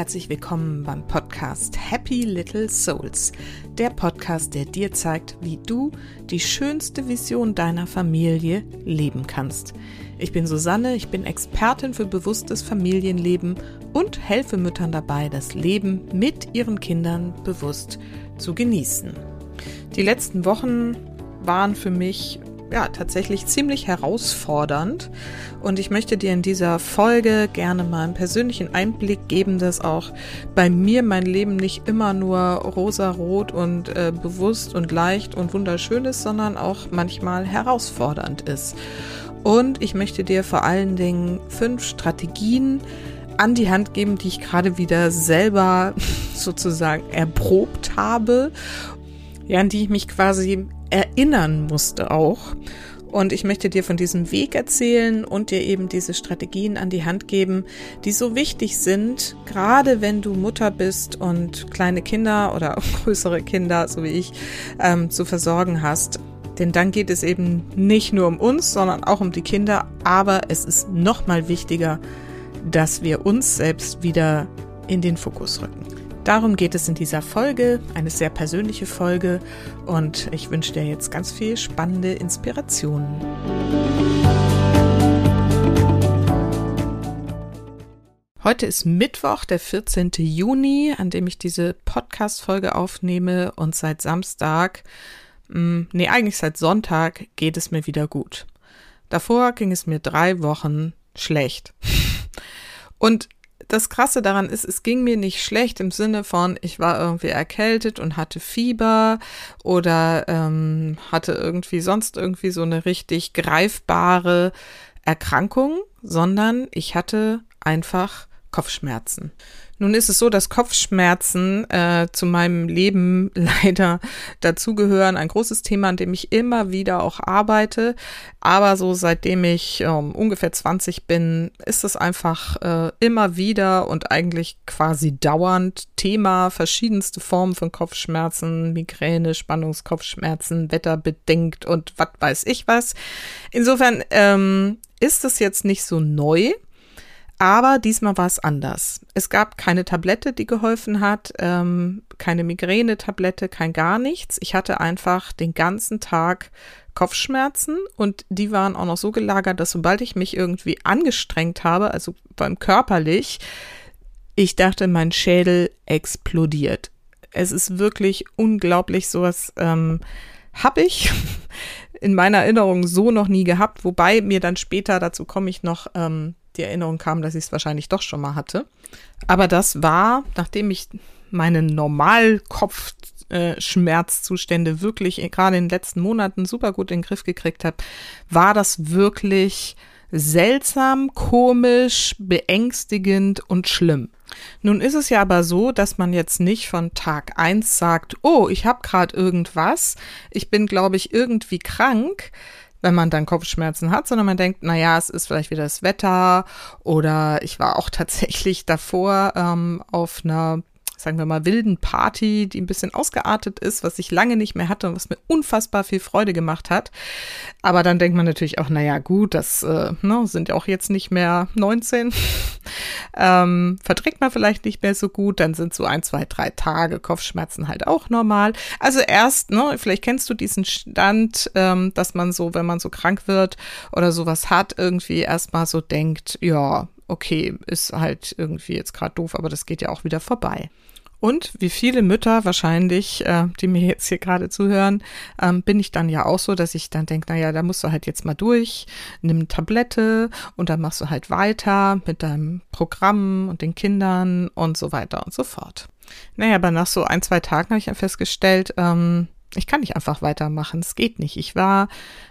herzlich willkommen beim Podcast Happy Little Souls. Der Podcast, der dir zeigt, wie du die schönste Vision deiner Familie leben kannst. Ich bin Susanne, ich bin Expertin für bewusstes Familienleben und helfe Müttern dabei, das Leben mit ihren Kindern bewusst zu genießen. Die letzten Wochen waren für mich ja tatsächlich ziemlich herausfordernd. Und ich möchte dir in dieser Folge gerne mal einen persönlichen Einblick geben, dass auch bei mir mein Leben nicht immer nur rosa-rot und äh, bewusst und leicht und wunderschön ist, sondern auch manchmal herausfordernd ist. Und ich möchte dir vor allen Dingen fünf Strategien an die Hand geben, die ich gerade wieder selber sozusagen erprobt habe, ja, an die ich mich quasi erinnern musste auch. Und ich möchte dir von diesem Weg erzählen und dir eben diese Strategien an die Hand geben, die so wichtig sind, gerade wenn du Mutter bist und kleine Kinder oder größere Kinder, so wie ich, ähm, zu versorgen hast. Denn dann geht es eben nicht nur um uns, sondern auch um die Kinder. Aber es ist nochmal wichtiger, dass wir uns selbst wieder in den Fokus rücken. Darum geht es in dieser Folge, eine sehr persönliche Folge und ich wünsche dir jetzt ganz viel spannende Inspirationen. Heute ist Mittwoch, der 14. Juni, an dem ich diese Podcast-Folge aufnehme und seit Samstag, mh, hm, nee, eigentlich seit Sonntag geht es mir wieder gut. Davor ging es mir drei Wochen schlecht. Und das Krasse daran ist, es ging mir nicht schlecht im Sinne von, ich war irgendwie erkältet und hatte Fieber oder ähm, hatte irgendwie sonst irgendwie so eine richtig greifbare Erkrankung, sondern ich hatte einfach Kopfschmerzen. Nun ist es so, dass Kopfschmerzen äh, zu meinem Leben leider dazugehören. Ein großes Thema, an dem ich immer wieder auch arbeite. Aber so seitdem ich ähm, ungefähr 20 bin, ist es einfach äh, immer wieder und eigentlich quasi dauernd Thema. Verschiedenste Formen von Kopfschmerzen, Migräne, Spannungskopfschmerzen, wetterbedingt und was weiß ich was. Insofern ähm, ist es jetzt nicht so neu. Aber diesmal war es anders. Es gab keine Tablette, die geholfen hat, ähm, keine Migränetablette, kein gar nichts. Ich hatte einfach den ganzen Tag Kopfschmerzen und die waren auch noch so gelagert, dass sobald ich mich irgendwie angestrengt habe, also beim körperlich, ich dachte, mein Schädel explodiert. Es ist wirklich unglaublich, sowas ähm, habe ich in meiner Erinnerung so noch nie gehabt, wobei mir dann später, dazu komme ich noch, ähm, die Erinnerung kam, dass ich es wahrscheinlich doch schon mal hatte. Aber das war, nachdem ich meine Normalkopfschmerzzustände wirklich gerade in den letzten Monaten super gut in den Griff gekriegt habe, war das wirklich seltsam, komisch, beängstigend und schlimm. Nun ist es ja aber so, dass man jetzt nicht von Tag eins sagt, oh, ich habe gerade irgendwas, ich bin, glaube ich, irgendwie krank, wenn man dann Kopfschmerzen hat, sondern man denkt, na ja, es ist vielleicht wieder das Wetter oder ich war auch tatsächlich davor ähm, auf einer sagen wir mal, wilden Party, die ein bisschen ausgeartet ist, was ich lange nicht mehr hatte und was mir unfassbar viel Freude gemacht hat. Aber dann denkt man natürlich auch, naja, gut, das äh, ne, sind ja auch jetzt nicht mehr 19. ähm, verträgt man vielleicht nicht mehr so gut, dann sind so ein, zwei, drei Tage Kopfschmerzen halt auch normal. Also erst, ne, vielleicht kennst du diesen Stand, ähm, dass man so, wenn man so krank wird oder sowas hat, irgendwie erstmal so denkt, ja, okay, ist halt irgendwie jetzt gerade doof, aber das geht ja auch wieder vorbei. Und wie viele Mütter wahrscheinlich, äh, die mir jetzt hier gerade zuhören, ähm, bin ich dann ja auch so, dass ich dann denke, naja, da musst du halt jetzt mal durch, nimm Tablette und dann machst du halt weiter mit deinem Programm und den Kindern und so weiter und so fort. Naja, aber nach so ein, zwei Tagen habe ich ja festgestellt, ähm, ich kann nicht einfach weitermachen. Es geht nicht. Ich war,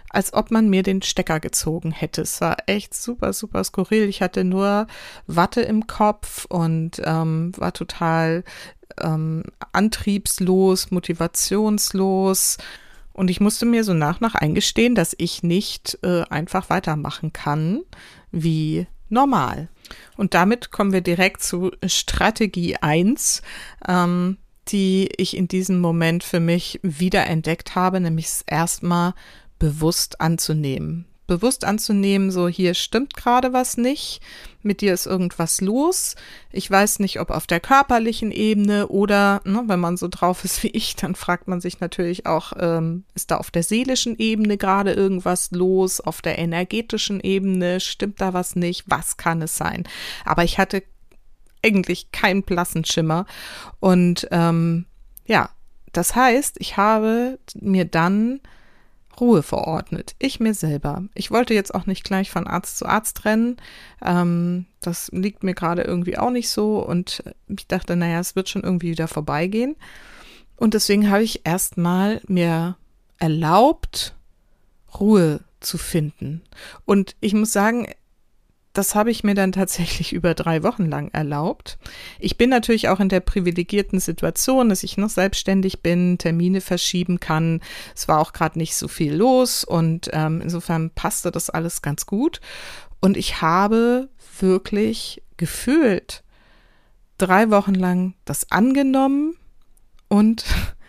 als ob man mir den Stecker gezogen hätte. Es war echt super, super skurril. Ich hatte nur Watte im Kopf und ähm, war total ähm, antriebslos, motivationslos. Und ich musste mir so nach nach eingestehen, dass ich nicht äh, einfach weitermachen kann wie normal. Und damit kommen wir direkt zu Strategie 1, ähm, die ich in diesem Moment für mich wiederentdeckt habe, nämlich erstmal bewusst anzunehmen bewusst anzunehmen, so hier stimmt gerade was nicht, mit dir ist irgendwas los. Ich weiß nicht, ob auf der körperlichen Ebene oder, ne, wenn man so drauf ist wie ich, dann fragt man sich natürlich auch, ähm, ist da auf der seelischen Ebene gerade irgendwas los, auf der energetischen Ebene stimmt da was nicht, was kann es sein? Aber ich hatte eigentlich keinen blassen Schimmer und ähm, ja, das heißt, ich habe mir dann Ruhe verordnet. Ich mir selber. Ich wollte jetzt auch nicht gleich von Arzt zu Arzt rennen. Ähm, das liegt mir gerade irgendwie auch nicht so. Und ich dachte, naja, es wird schon irgendwie wieder vorbeigehen. Und deswegen habe ich erstmal mir erlaubt, Ruhe zu finden. Und ich muss sagen, das habe ich mir dann tatsächlich über drei Wochen lang erlaubt. Ich bin natürlich auch in der privilegierten Situation, dass ich noch selbstständig bin, Termine verschieben kann. Es war auch gerade nicht so viel los und ähm, insofern passte das alles ganz gut. Und ich habe wirklich gefühlt drei Wochen lang das angenommen und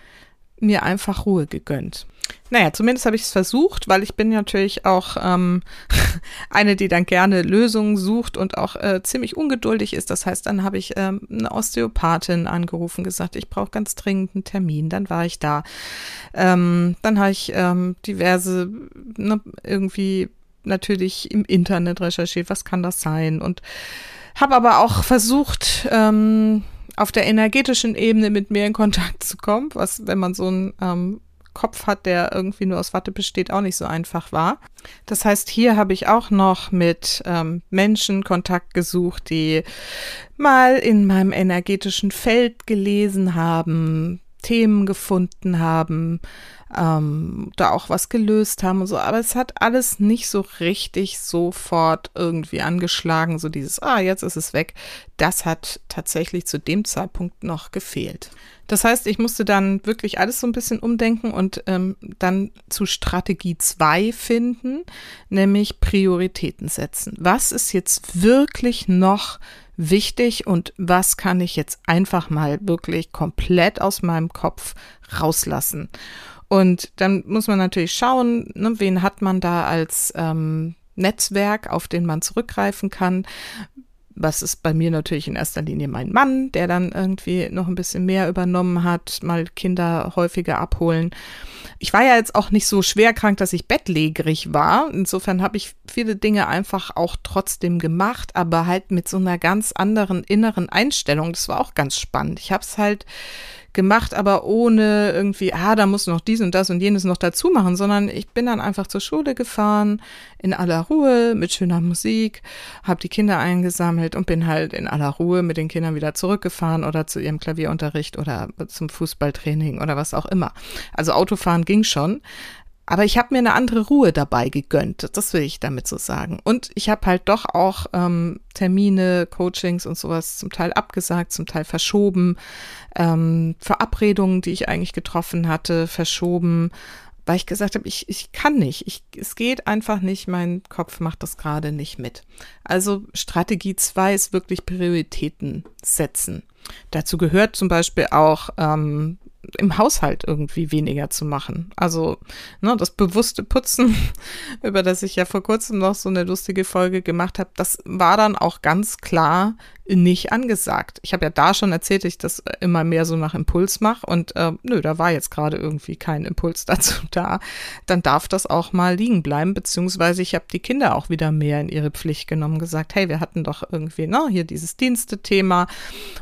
mir einfach Ruhe gegönnt. Naja, zumindest habe ich es versucht, weil ich bin natürlich auch ähm, eine, die dann gerne Lösungen sucht und auch äh, ziemlich ungeduldig ist. Das heißt, dann habe ich ähm, eine Osteopathin angerufen, gesagt, ich brauche ganz dringend einen Termin. Dann war ich da. Ähm, dann habe ich ähm, diverse ne, irgendwie natürlich im Internet recherchiert, was kann das sein und habe aber auch versucht, ähm, auf der energetischen Ebene mit mir in Kontakt zu kommen, was, wenn man so ein ähm, Kopf hat, der irgendwie nur aus Watte besteht, auch nicht so einfach war. Das heißt, hier habe ich auch noch mit ähm, Menschen Kontakt gesucht, die mal in meinem energetischen Feld gelesen haben, Themen gefunden haben, ähm, da auch was gelöst haben und so. Aber es hat alles nicht so richtig sofort irgendwie angeschlagen, so dieses, ah, jetzt ist es weg. Das hat tatsächlich zu dem Zeitpunkt noch gefehlt. Das heißt, ich musste dann wirklich alles so ein bisschen umdenken und ähm, dann zu Strategie 2 finden, nämlich Prioritäten setzen. Was ist jetzt wirklich noch wichtig und was kann ich jetzt einfach mal wirklich komplett aus meinem Kopf rauslassen? Und dann muss man natürlich schauen, ne, wen hat man da als ähm, Netzwerk, auf den man zurückgreifen kann. Was ist bei mir natürlich in erster Linie mein Mann, der dann irgendwie noch ein bisschen mehr übernommen hat, mal Kinder häufiger abholen. Ich war ja jetzt auch nicht so schwer krank, dass ich bettlägerig war. Insofern habe ich viele Dinge einfach auch trotzdem gemacht, aber halt mit so einer ganz anderen inneren Einstellung. Das war auch ganz spannend. Ich habe es halt gemacht, aber ohne irgendwie, ah, da muss noch dies und das und jenes noch dazu machen, sondern ich bin dann einfach zur Schule gefahren, in aller Ruhe, mit schöner Musik, habe die Kinder eingesammelt und bin halt in aller Ruhe mit den Kindern wieder zurückgefahren oder zu ihrem Klavierunterricht oder zum Fußballtraining oder was auch immer. Also Autofahren ging schon, aber ich habe mir eine andere Ruhe dabei gegönnt. Das will ich damit so sagen. Und ich habe halt doch auch ähm, Termine, Coachings und sowas zum Teil abgesagt, zum Teil verschoben. Ähm, Verabredungen, die ich eigentlich getroffen hatte, verschoben, weil ich gesagt habe, ich, ich kann nicht. Ich, es geht einfach nicht. Mein Kopf macht das gerade nicht mit. Also Strategie zwei ist wirklich Prioritäten setzen. Dazu gehört zum Beispiel auch ähm, im Haushalt irgendwie weniger zu machen. Also ne, das bewusste Putzen, über das ich ja vor kurzem noch so eine lustige Folge gemacht habe, das war dann auch ganz klar nicht angesagt. Ich habe ja da schon erzählt, ich das immer mehr so nach Impuls mache und äh, nö, da war jetzt gerade irgendwie kein Impuls dazu da. Dann darf das auch mal liegen bleiben, beziehungsweise ich habe die Kinder auch wieder mehr in ihre Pflicht genommen, gesagt, hey, wir hatten doch irgendwie, ne, hier dieses Dienstethema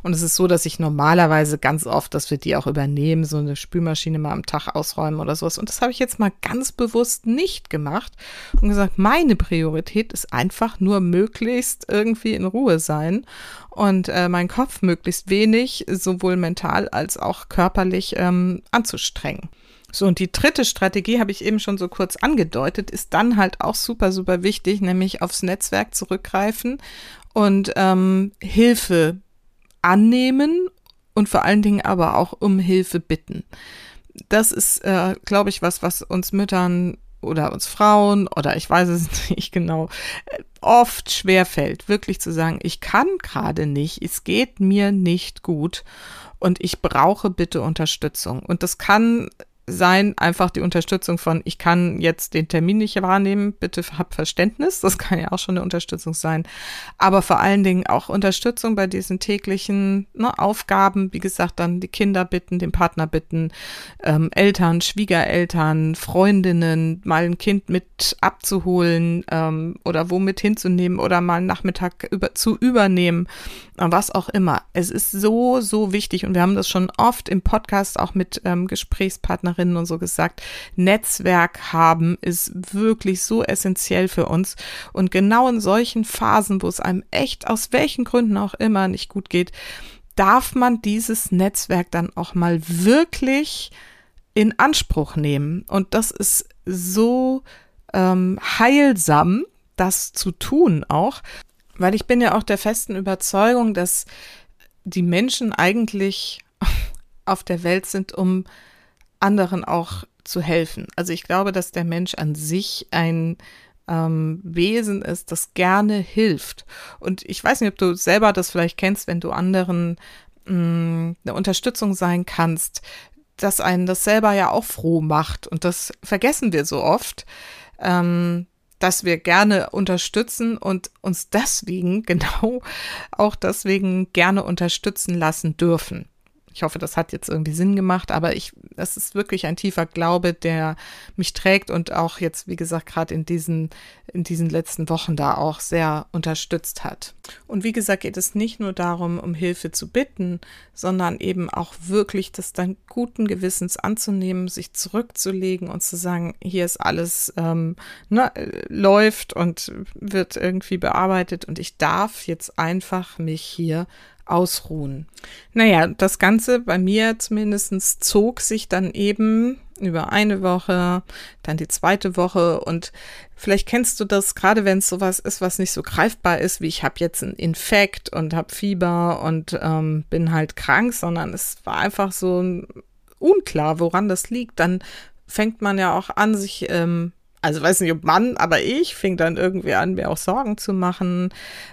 und es ist so, dass ich normalerweise ganz oft, dass wir die auch übernehmen, so eine Spülmaschine mal am Tag ausräumen oder sowas und das habe ich jetzt mal ganz bewusst nicht gemacht und gesagt, meine Priorität ist einfach nur möglichst irgendwie in Ruhe sein und äh, meinen Kopf möglichst wenig, sowohl mental als auch körperlich ähm, anzustrengen. So, und die dritte Strategie habe ich eben schon so kurz angedeutet, ist dann halt auch super, super wichtig, nämlich aufs Netzwerk zurückgreifen und ähm, Hilfe annehmen und vor allen Dingen aber auch um Hilfe bitten. Das ist, äh, glaube ich, was, was uns Müttern oder uns Frauen oder ich weiß es nicht genau, oft schwer fällt, wirklich zu sagen, ich kann gerade nicht, es geht mir nicht gut und ich brauche bitte Unterstützung. Und das kann sein einfach die Unterstützung von, ich kann jetzt den Termin nicht wahrnehmen, bitte hab Verständnis, das kann ja auch schon eine Unterstützung sein, aber vor allen Dingen auch Unterstützung bei diesen täglichen ne, Aufgaben, wie gesagt, dann die Kinder bitten, den Partner bitten, ähm, Eltern, Schwiegereltern, Freundinnen, mal ein Kind mit abzuholen ähm, oder womit hinzunehmen oder mal einen Nachmittag über, zu übernehmen, was auch immer. Es ist so, so wichtig und wir haben das schon oft im Podcast auch mit ähm, Gesprächspartnerinnen und so gesagt. Netzwerk haben ist wirklich so essentiell für uns und genau in solchen Phasen, wo es einem echt aus welchen Gründen auch immer nicht gut geht, darf man dieses Netzwerk dann auch mal wirklich in Anspruch nehmen. Und das ist so ähm, heilsam, das zu tun auch, weil ich bin ja auch der festen Überzeugung, dass die Menschen eigentlich auf der Welt sind, um anderen auch zu helfen. Also ich glaube, dass der Mensch an sich ein ähm, Wesen ist, das gerne hilft. Und ich weiß nicht, ob du selber das vielleicht kennst, wenn du anderen mh, mm, eine Unterstützung sein kannst, dass einen das selber ja auch froh macht. Und das vergessen wir so oft. Ähm, dass wir gerne unterstützen und uns deswegen, genau auch deswegen gerne unterstützen lassen dürfen. Ich hoffe, das hat jetzt irgendwie Sinn gemacht, aber ich, das ist wirklich ein tiefer Glaube, der mich trägt und auch jetzt, wie gesagt, gerade in diesen, in diesen letzten Wochen da auch sehr unterstützt hat. Und wie gesagt, geht es nicht nur darum, um Hilfe zu bitten, sondern eben auch wirklich das dann guten Gewissens anzunehmen, sich zurückzulegen und zu sagen, hier ist alles, ähm, ne, läuft und wird irgendwie bearbeitet und ich darf jetzt einfach mich hier ausruhen. Naja, das Ganze bei mir zumindest zog sich dann eben über eine Woche, dann die zweite Woche und vielleicht kennst du das, gerade wenn es sowas ist, was nicht so greifbar ist, wie ich habe jetzt einen Infekt und habe Fieber und ähm, bin halt krank, sondern es war einfach so unklar, woran das liegt, dann fängt man ja auch an, sich ähm, also weiß nicht, ob Mann, aber ich fing dann irgendwie an, mir auch Sorgen zu machen.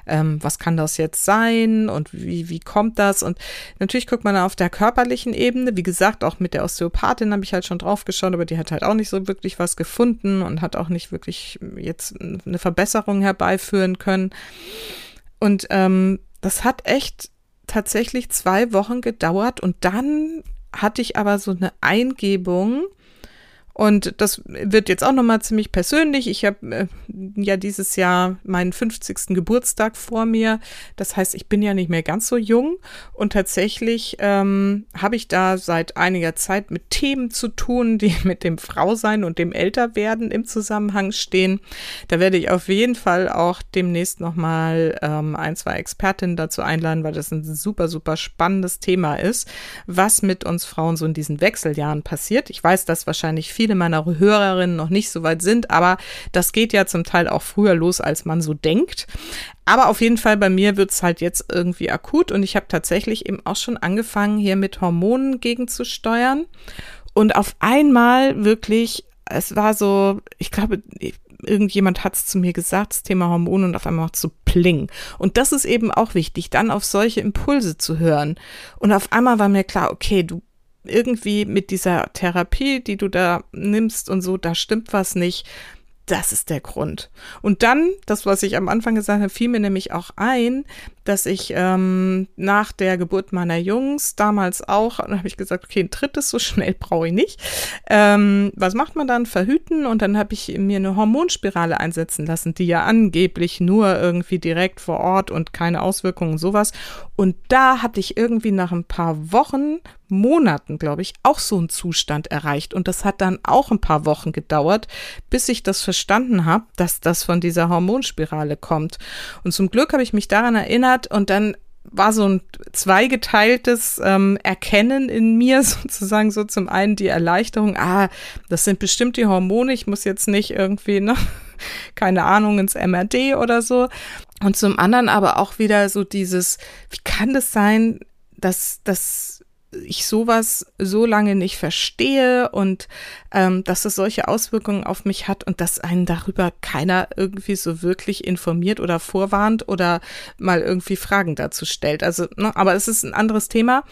Ähm, was kann das jetzt sein und wie, wie kommt das? Und natürlich guckt man auf der körperlichen Ebene. Wie gesagt, auch mit der Osteopathin habe ich halt schon drauf geschaut, aber die hat halt auch nicht so wirklich was gefunden und hat auch nicht wirklich jetzt eine Verbesserung herbeiführen können. Und ähm, das hat echt tatsächlich zwei Wochen gedauert und dann hatte ich aber so eine Eingebung, und das wird jetzt auch nochmal ziemlich persönlich. Ich habe äh, ja dieses Jahr meinen 50. Geburtstag vor mir. Das heißt, ich bin ja nicht mehr ganz so jung. Und tatsächlich ähm, habe ich da seit einiger Zeit mit Themen zu tun, die mit dem Frausein und dem Älterwerden im Zusammenhang stehen. Da werde ich auf jeden Fall auch demnächst nochmal ähm, ein, zwei Expertinnen dazu einladen, weil das ein super, super spannendes Thema ist, was mit uns Frauen so in diesen Wechseljahren passiert. Ich weiß, dass wahrscheinlich viele viele meiner Hörerinnen noch nicht so weit sind, aber das geht ja zum Teil auch früher los, als man so denkt. Aber auf jeden Fall bei mir wird es halt jetzt irgendwie akut und ich habe tatsächlich eben auch schon angefangen, hier mit Hormonen gegenzusteuern. Und auf einmal wirklich, es war so, ich glaube, irgendjemand hat es zu mir gesagt, das Thema Hormone und auf einmal macht so pling. Und das ist eben auch wichtig, dann auf solche Impulse zu hören. Und auf einmal war mir klar, okay, du irgendwie mit dieser Therapie, die du da nimmst und so, da stimmt was nicht. Das ist der Grund. Und dann, das, was ich am Anfang gesagt habe, fiel mir nämlich auch ein, dass ich ähm, nach der Geburt meiner Jungs damals auch, dann habe ich gesagt, okay, ein drittes so schnell brauche ich nicht. Ähm, was macht man dann? Verhüten und dann habe ich mir eine Hormonspirale einsetzen lassen, die ja angeblich nur irgendwie direkt vor Ort und keine Auswirkungen sowas. Und da hatte ich irgendwie nach ein paar Wochen Monaten, glaube ich, auch so einen Zustand erreicht. Und das hat dann auch ein paar Wochen gedauert, bis ich das verstanden habe, dass das von dieser Hormonspirale kommt. Und zum Glück habe ich mich daran erinnert und dann war so ein zweigeteiltes ähm, Erkennen in mir sozusagen so zum einen die Erleichterung, ah, das sind bestimmt die Hormone, ich muss jetzt nicht irgendwie, ne, keine Ahnung, ins MRD oder so. Und zum anderen aber auch wieder so dieses, wie kann das sein, dass, dass ich sowas so lange nicht verstehe und ähm, dass es solche Auswirkungen auf mich hat und dass einen darüber keiner irgendwie so wirklich informiert oder vorwarnt oder mal irgendwie Fragen dazu stellt. Also, ne, aber es ist ein anderes Thema.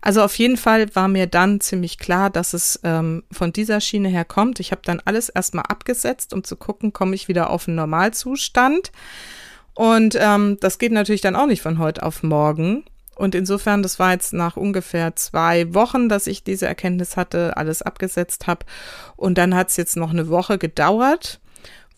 Also auf jeden Fall war mir dann ziemlich klar, dass es ähm, von dieser Schiene her kommt. Ich habe dann alles erstmal abgesetzt, um zu gucken, komme ich wieder auf einen Normalzustand. Und ähm, das geht natürlich dann auch nicht von heute auf morgen. Und insofern, das war jetzt nach ungefähr zwei Wochen, dass ich diese Erkenntnis hatte, alles abgesetzt habe. Und dann hat es jetzt noch eine Woche gedauert.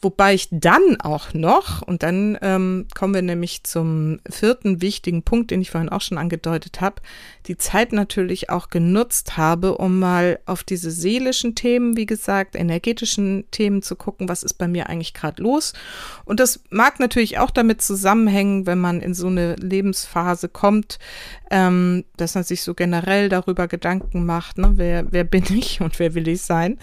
Wobei ich dann auch noch, und dann ähm, kommen wir nämlich zum vierten wichtigen Punkt, den ich vorhin auch schon angedeutet habe, die Zeit natürlich auch genutzt habe, um mal auf diese seelischen Themen, wie gesagt, energetischen Themen zu gucken, was ist bei mir eigentlich gerade los. Und das mag natürlich auch damit zusammenhängen, wenn man in so eine Lebensphase kommt, ähm, dass man sich so generell darüber Gedanken macht, ne, wer, wer bin ich und wer will ich sein.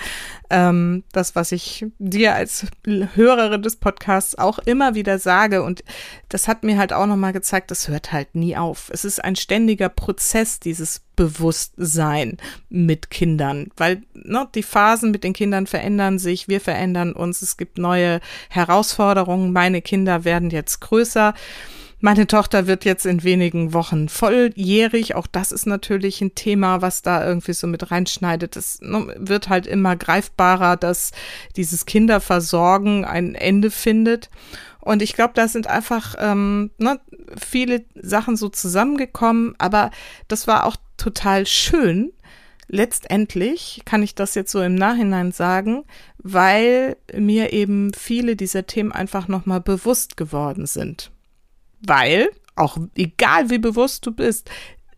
Ähm, das, was ich dir als Hörerin des Podcasts auch immer wieder sage. Und das hat mir halt auch nochmal gezeigt, das hört halt nie auf. Es ist ein ständiger Prozess, dieses Bewusstsein mit Kindern, weil ne, die Phasen mit den Kindern verändern sich, wir verändern uns, es gibt neue Herausforderungen, meine Kinder werden jetzt größer. Meine Tochter wird jetzt in wenigen Wochen volljährig. Auch das ist natürlich ein Thema, was da irgendwie so mit reinschneidet. Es ne, wird halt immer greifbarer, dass dieses Kinderversorgen ein Ende findet. Und ich glaube, da sind einfach ähm, ne, viele Sachen so zusammengekommen. Aber das war auch total schön. Letztendlich kann ich das jetzt so im Nachhinein sagen, weil mir eben viele dieser Themen einfach nochmal bewusst geworden sind weil, auch egal wie bewusst du bist,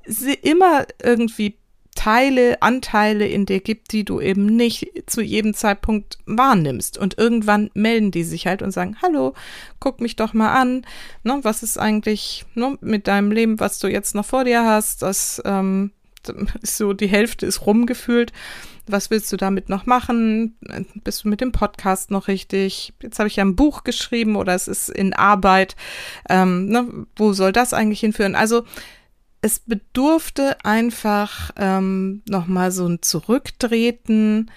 sie immer irgendwie Teile, Anteile in dir gibt, die du eben nicht zu jedem Zeitpunkt wahrnimmst. Und irgendwann melden die sich halt und sagen, hallo, guck mich doch mal an. Ne, was ist eigentlich ne, mit deinem Leben, was du jetzt noch vor dir hast? Das ähm, ist so, die Hälfte ist rumgefühlt was willst du damit noch machen? Bist du mit dem Podcast noch richtig? Jetzt habe ich ja ein Buch geschrieben oder es ist in Arbeit. Ähm, ne, wo soll das eigentlich hinführen? Also es bedurfte einfach ähm, nochmal so ein Zurücktreten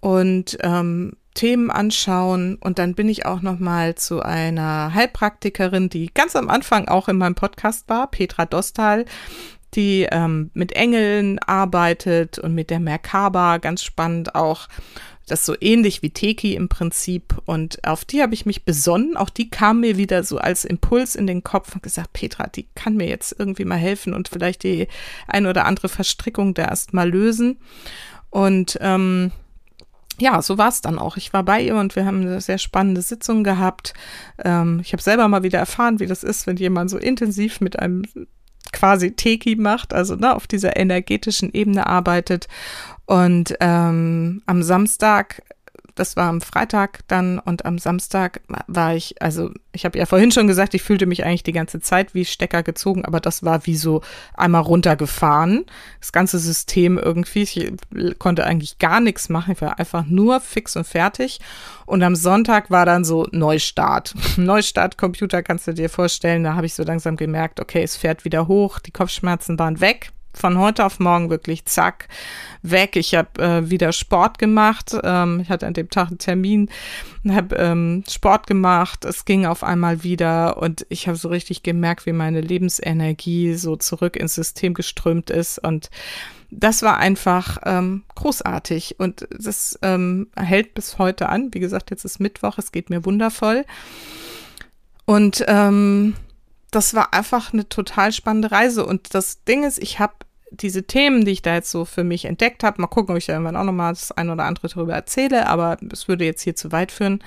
und ähm, Themen anschauen und dann bin ich auch noch mal zu einer Heilpraktikerin, die ganz am Anfang auch in meinem Podcast war, Petra Dostal die ähm, mit Engeln arbeitet und mit der Merkaba, ganz spannend auch. Das so ähnlich wie Teki im Prinzip. Und auf die habe ich mich besonnen. Auch die kam mir wieder so als Impuls in den Kopf und gesagt, Petra, die kann mir jetzt irgendwie mal helfen und vielleicht die ein oder andere Verstrickung da erst mal lösen. Und ähm, ja, so war es dann auch. Ich war bei ihr und wir haben eine sehr spannende Sitzung gehabt. Ähm, ich habe selber mal wieder erfahren, wie das ist, wenn jemand so intensiv mit einem quasi Teki macht, also ne, auf dieser energetischen Ebene arbeitet. Und ähm, am Samstag das war am Freitag dann und am Samstag war ich, also ich habe ja vorhin schon gesagt, ich fühlte mich eigentlich die ganze Zeit wie Stecker gezogen, aber das war wie so einmal runtergefahren. Das ganze System irgendwie, ich konnte eigentlich gar nichts machen, ich war einfach nur fix und fertig. Und am Sonntag war dann so Neustart. Neustart Computer kannst du dir vorstellen, da habe ich so langsam gemerkt, okay, es fährt wieder hoch, die Kopfschmerzen waren weg von heute auf morgen wirklich zack weg. Ich habe äh, wieder Sport gemacht. Ähm, ich hatte an dem Tag einen Termin, habe ähm, Sport gemacht. Es ging auf einmal wieder und ich habe so richtig gemerkt, wie meine Lebensenergie so zurück ins System geströmt ist und das war einfach ähm, großartig und das ähm, hält bis heute an. Wie gesagt, jetzt ist Mittwoch, es geht mir wundervoll. Und ähm, das war einfach eine total spannende Reise. Und das Ding ist, ich habe diese Themen, die ich da jetzt so für mich entdeckt habe, mal gucken, ob ich da irgendwann auch nochmal das ein oder andere darüber erzähle, aber es würde jetzt hier zu weit führen.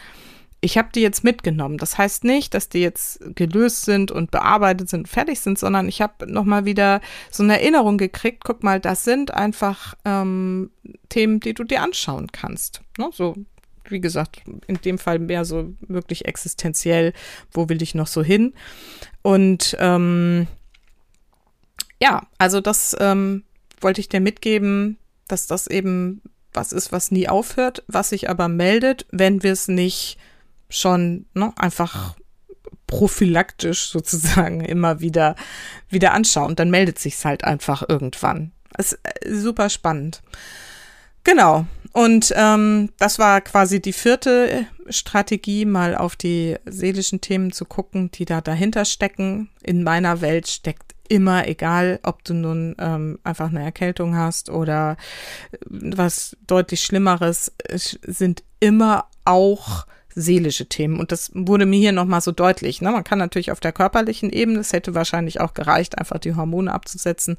Ich habe die jetzt mitgenommen. Das heißt nicht, dass die jetzt gelöst sind und bearbeitet sind, fertig sind, sondern ich habe nochmal wieder so eine Erinnerung gekriegt. Guck mal, das sind einfach ähm, Themen, die du dir anschauen kannst. Ne? So, wie gesagt, in dem Fall mehr so wirklich existenziell. Wo will ich noch so hin? Und ähm, ja, also das ähm, wollte ich dir mitgeben, dass das eben was ist, was nie aufhört, was sich aber meldet, wenn wir es nicht schon ne, einfach prophylaktisch sozusagen immer wieder wieder anschauen. Dann meldet sich's halt einfach irgendwann. ist äh, super spannend. Genau. Und ähm, das war quasi die vierte Strategie, mal auf die seelischen Themen zu gucken, die da dahinter stecken. In meiner Welt steckt immer, egal ob du nun ähm, einfach eine Erkältung hast oder was deutlich Schlimmeres, sind immer auch seelische Themen. Und das wurde mir hier nochmal so deutlich. Ne? Man kann natürlich auf der körperlichen Ebene, es hätte wahrscheinlich auch gereicht, einfach die Hormone abzusetzen.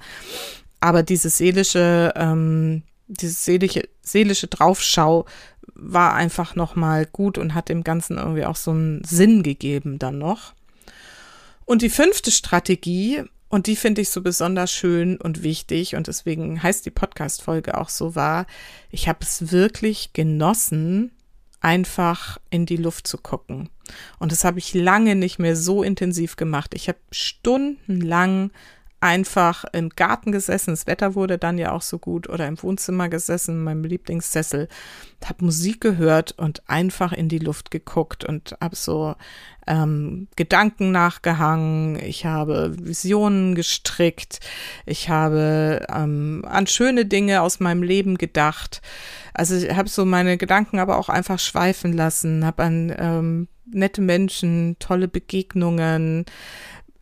Aber dieses seelische, ähm, dieses seelische, seelische Draufschau war einfach nochmal gut und hat dem Ganzen irgendwie auch so einen Sinn gegeben dann noch. Und die fünfte Strategie, und die finde ich so besonders schön und wichtig und deswegen heißt die Podcast-Folge auch so war, ich habe es wirklich genossen, einfach in die Luft zu gucken. Und das habe ich lange nicht mehr so intensiv gemacht. Ich habe stundenlang einfach im Garten gesessen. Das Wetter wurde dann ja auch so gut oder im Wohnzimmer gesessen, in meinem Lieblingssessel, habe Musik gehört und einfach in die Luft geguckt und habe so ähm, Gedanken nachgehangen. Ich habe Visionen gestrickt. Ich habe ähm, an schöne Dinge aus meinem Leben gedacht. Also ich habe so meine Gedanken aber auch einfach schweifen lassen, habe an ähm, nette Menschen, tolle Begegnungen,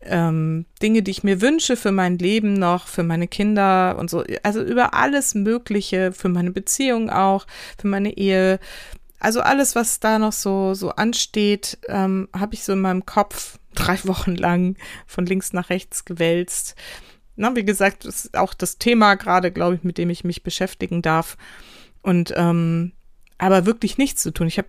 ähm, Dinge, die ich mir wünsche für mein Leben noch, für meine Kinder und so. Also über alles Mögliche, für meine Beziehung auch, für meine Ehe. Also alles, was da noch so, so ansteht, ähm, habe ich so in meinem Kopf drei Wochen lang von links nach rechts gewälzt. Na, wie gesagt, das ist auch das Thema gerade, glaube ich, mit dem ich mich beschäftigen darf. Und ähm, aber wirklich nichts zu tun. Ich habe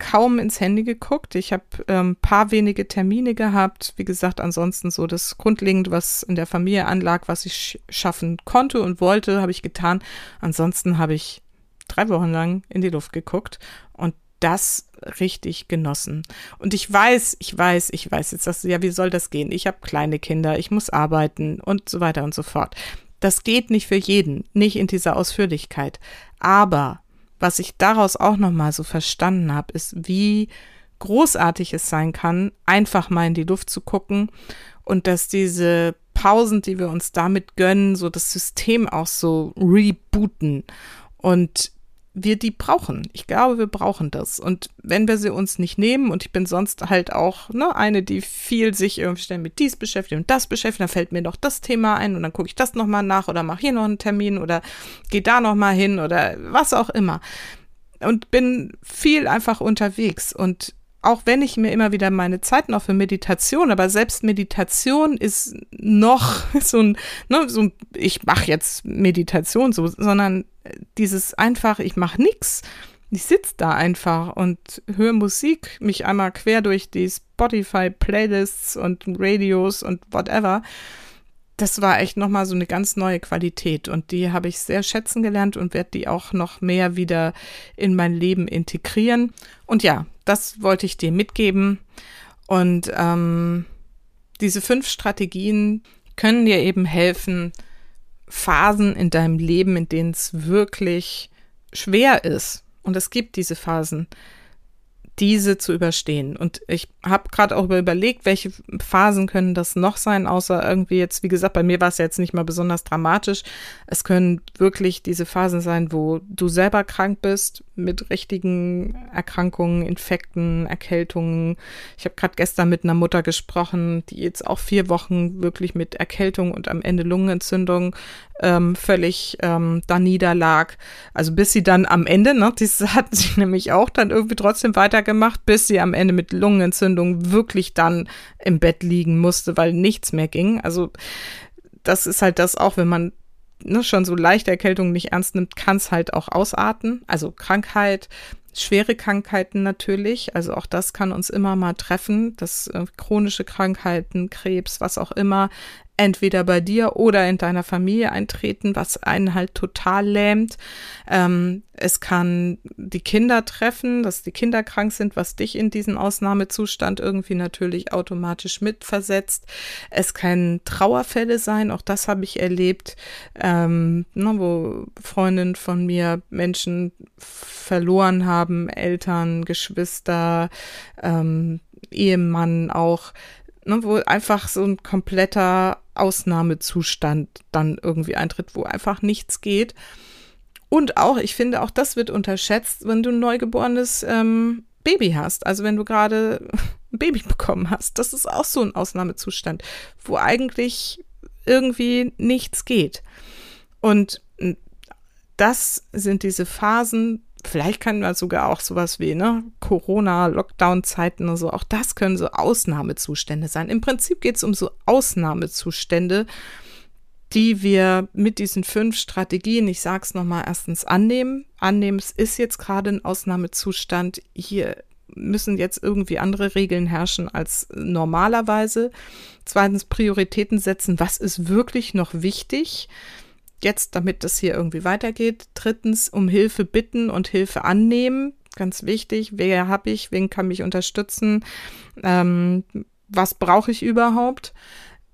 kaum ins Handy geguckt. Ich habe ähm, paar wenige Termine gehabt. Wie gesagt, ansonsten so das Grundlegende, was in der Familie anlag, was ich schaffen konnte und wollte, habe ich getan. Ansonsten habe ich drei Wochen lang in die Luft geguckt und das richtig genossen. Und ich weiß, ich weiß, ich weiß jetzt, dass ja, wie soll das gehen? Ich habe kleine Kinder, ich muss arbeiten und so weiter und so fort. Das geht nicht für jeden, nicht in dieser Ausführlichkeit. Aber was ich daraus auch nochmal so verstanden habe, ist, wie großartig es sein kann, einfach mal in die Luft zu gucken und dass diese Pausen, die wir uns damit gönnen, so das System auch so rebooten. Und wir die brauchen. Ich glaube, wir brauchen das. Und wenn wir sie uns nicht nehmen, und ich bin sonst halt auch ne, eine, die viel sich irgendwie mit dies beschäftigt und das beschäftigt, dann fällt mir noch das Thema ein und dann gucke ich das nochmal nach oder mache hier noch einen Termin oder gehe da nochmal hin oder was auch immer. Und bin viel einfach unterwegs und auch wenn ich mir immer wieder meine Zeit noch für Meditation, aber selbst Meditation ist noch so ein, ne, so ein ich mache jetzt Meditation so, sondern dieses einfach, ich mache nichts. Ich sitze da einfach und höre Musik, mich einmal quer durch die Spotify-Playlists und Radios und whatever. Das war echt nochmal so eine ganz neue Qualität und die habe ich sehr schätzen gelernt und werde die auch noch mehr wieder in mein Leben integrieren. Und ja, das wollte ich dir mitgeben. Und ähm, diese fünf Strategien können dir eben helfen, Phasen in deinem Leben, in denen es wirklich schwer ist. Und es gibt diese Phasen, diese zu überstehen. Und ich habe gerade auch überlegt, welche Phasen können das noch sein, außer irgendwie jetzt, wie gesagt, bei mir war es jetzt nicht mal besonders dramatisch. Es können wirklich diese Phasen sein, wo du selber krank bist, mit richtigen Erkrankungen, Infekten, Erkältungen. Ich habe gerade gestern mit einer Mutter gesprochen, die jetzt auch vier Wochen wirklich mit Erkältung und am Ende Lungenentzündung ähm, völlig ähm, da niederlag. Also bis sie dann am Ende, ne, das hat sie nämlich auch dann irgendwie trotzdem weitergemacht, bis sie am Ende mit Lungenentzündung wirklich dann im Bett liegen musste, weil nichts mehr ging. Also das ist halt das auch, wenn man ne, schon so leichte Erkältung nicht ernst nimmt, kann es halt auch ausarten. Also Krankheit, schwere Krankheiten natürlich. Also auch das kann uns immer mal treffen, dass äh, chronische Krankheiten, Krebs, was auch immer, entweder bei dir oder in deiner Familie eintreten, was einen halt total lähmt. Ähm, es kann die Kinder treffen, dass die Kinder krank sind, was dich in diesen Ausnahmezustand irgendwie natürlich automatisch mitversetzt. Es können Trauerfälle sein, auch das habe ich erlebt, ähm, ne, wo Freundinnen von mir Menschen verloren haben, Eltern, Geschwister, ähm, Ehemann auch, ne, wo einfach so ein kompletter Ausnahmezustand dann irgendwie eintritt, wo einfach nichts geht. Und auch, ich finde, auch das wird unterschätzt, wenn du ein neugeborenes ähm, Baby hast. Also wenn du gerade ein Baby bekommen hast. Das ist auch so ein Ausnahmezustand, wo eigentlich irgendwie nichts geht. Und das sind diese Phasen, vielleicht kann man sogar auch sowas wie ne, Corona, Lockdown-Zeiten und so, auch das können so Ausnahmezustände sein. Im Prinzip geht es um so Ausnahmezustände, die wir mit diesen fünf Strategien, ich sage es nochmal, erstens annehmen. Annehmen, es ist jetzt gerade ein Ausnahmezustand. Hier müssen jetzt irgendwie andere Regeln herrschen als normalerweise. Zweitens Prioritäten setzen. Was ist wirklich noch wichtig? Jetzt, damit das hier irgendwie weitergeht. Drittens um Hilfe bitten und Hilfe annehmen. Ganz wichtig. Wer habe ich? Wen kann mich unterstützen? Ähm, was brauche ich überhaupt?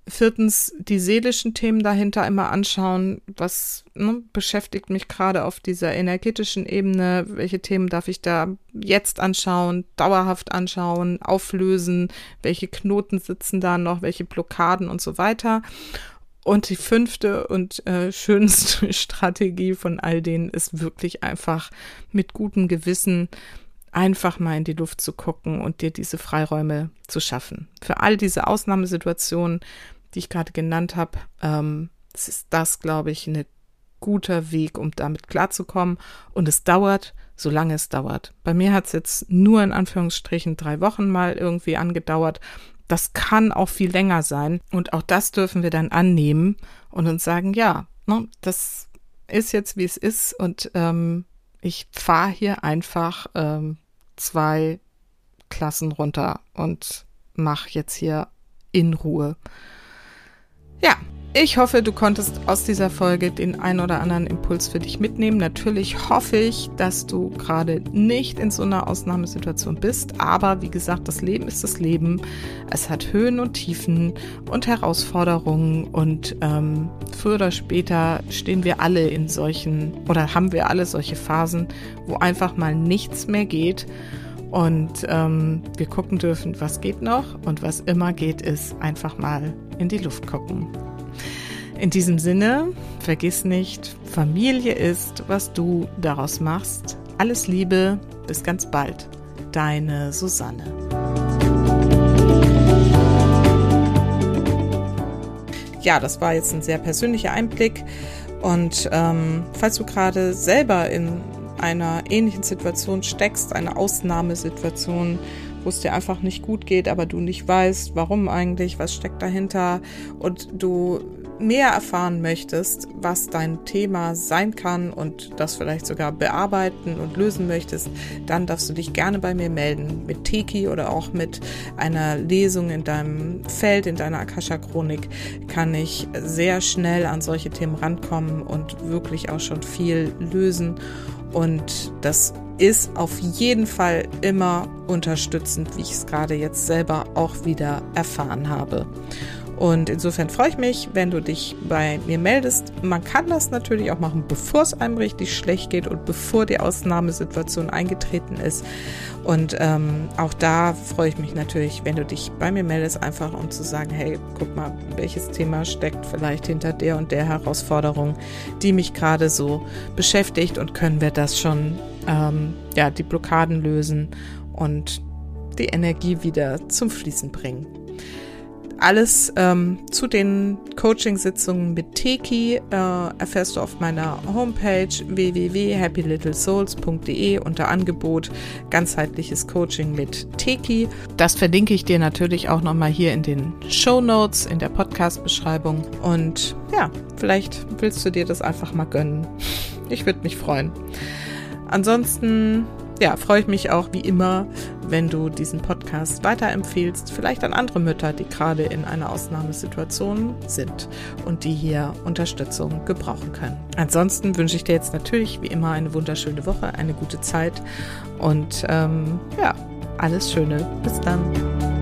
Viertens, die seelischen Themen dahinter immer anschauen. Was ne, beschäftigt mich gerade auf dieser energetischen Ebene? Welche Themen darf ich da jetzt anschauen, dauerhaft anschauen, auflösen? Welche Knoten sitzen da noch? Welche Blockaden und so weiter? Und die fünfte und äh, schönste Strategie von all denen ist wirklich einfach mit gutem Gewissen einfach mal in die Luft zu gucken und dir diese Freiräume zu schaffen. Für all diese Ausnahmesituationen, die ich gerade genannt habe, ähm, ist das, glaube ich, ein guter Weg, um damit klarzukommen. Und es dauert, solange es dauert. Bei mir hat es jetzt nur in Anführungsstrichen drei Wochen mal irgendwie angedauert. Das kann auch viel länger sein. Und auch das dürfen wir dann annehmen und uns sagen, ja, ne, das ist jetzt, wie es ist. Und ähm, ich fahre hier einfach ähm, zwei Klassen runter und mache jetzt hier in Ruhe. Ja, ich hoffe, du konntest aus dieser Folge den ein oder anderen Impuls für dich mitnehmen. Natürlich hoffe ich, dass du gerade nicht in so einer Ausnahmesituation bist. Aber wie gesagt, das Leben ist das Leben. Es hat Höhen und Tiefen und Herausforderungen. Und ähm, früher oder später stehen wir alle in solchen oder haben wir alle solche Phasen, wo einfach mal nichts mehr geht. Und ähm, wir gucken dürfen, was geht noch. Und was immer geht, ist einfach mal in die Luft gucken. In diesem Sinne, vergiss nicht, Familie ist, was du daraus machst. Alles Liebe, bis ganz bald. Deine Susanne. Ja, das war jetzt ein sehr persönlicher Einblick. Und ähm, falls du gerade selber in einer ähnlichen Situation steckst, eine Ausnahmesituation, wo es dir einfach nicht gut geht, aber du nicht weißt, warum eigentlich, was steckt dahinter und du mehr erfahren möchtest, was dein Thema sein kann und das vielleicht sogar bearbeiten und lösen möchtest, dann darfst du dich gerne bei mir melden mit Teki oder auch mit einer Lesung in deinem Feld, in deiner Akasha-Chronik kann ich sehr schnell an solche Themen rankommen und wirklich auch schon viel lösen und das ist auf jeden Fall immer unterstützend, wie ich es gerade jetzt selber auch wieder erfahren habe. Und insofern freue ich mich, wenn du dich bei mir meldest. Man kann das natürlich auch machen, bevor es einem richtig schlecht geht und bevor die Ausnahmesituation eingetreten ist. Und ähm, auch da freue ich mich natürlich, wenn du dich bei mir meldest, einfach um zu sagen, hey, guck mal, welches Thema steckt vielleicht hinter der und der Herausforderung, die mich gerade so beschäftigt und können wir das schon, ähm, ja, die Blockaden lösen und die Energie wieder zum Fließen bringen. Alles ähm, zu den Coaching-Sitzungen mit Teki äh, erfährst du auf meiner Homepage www.happylittlesouls.de unter Angebot ganzheitliches Coaching mit Teki. Das verlinke ich dir natürlich auch nochmal hier in den Show Notes, in der Podcast-Beschreibung. Und ja, vielleicht willst du dir das einfach mal gönnen. Ich würde mich freuen. Ansonsten ja, freue ich mich auch wie immer, wenn du diesen Podcast weiterempfehlst, vielleicht an andere Mütter, die gerade in einer Ausnahmesituation sind und die hier Unterstützung gebrauchen können. Ansonsten wünsche ich dir jetzt natürlich wie immer eine wunderschöne Woche, eine gute Zeit und ähm, ja, alles Schöne. Bis dann.